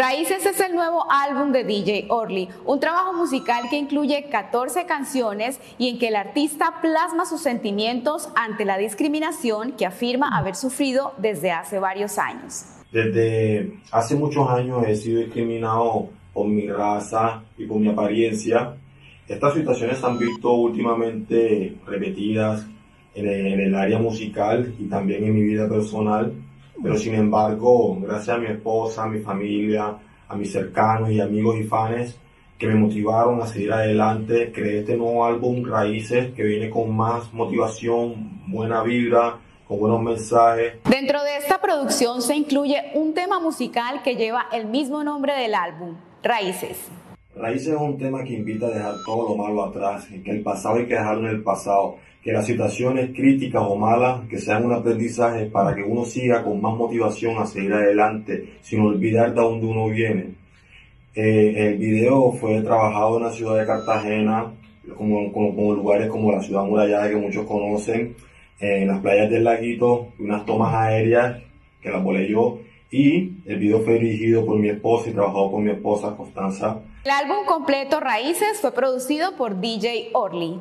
Raíces es el nuevo álbum de DJ Orly, un trabajo musical que incluye 14 canciones y en que el artista plasma sus sentimientos ante la discriminación que afirma haber sufrido desde hace varios años. Desde hace muchos años he sido discriminado por mi raza y por mi apariencia. Estas situaciones se han visto últimamente repetidas en el, área musical y también en mi vida personal pero sin embargo, gracias a mi esposa, a mi familia, a mis cercanos y amigos y fans que me motivaron a seguir adelante, creé este nuevo álbum Raíces que viene con más motivación, buena vibra, con buenos mensajes. Dentro de esta producción se incluye un tema musical que lleva el mismo nombre del álbum, Raíces. Raíces es un tema que invita a dejar todo lo malo atrás, que el pasado hay que dejarlo en el pasado, que las situaciones críticas o malas que sean un aprendizaje para que uno siga con más motivación a seguir adelante, sin olvidar de dónde uno viene. Eh, el video fue trabajado en la ciudad de Cartagena, como, como, lugares como la ciudad murallada que muchos conocen, en las playas del laguito, unas tomas aéreas que las volé yo, y el video fue dirigido por mi esposa y trabajado por mi esposa Constanza. El álbum completo Raíces fue producido por DJ Orly.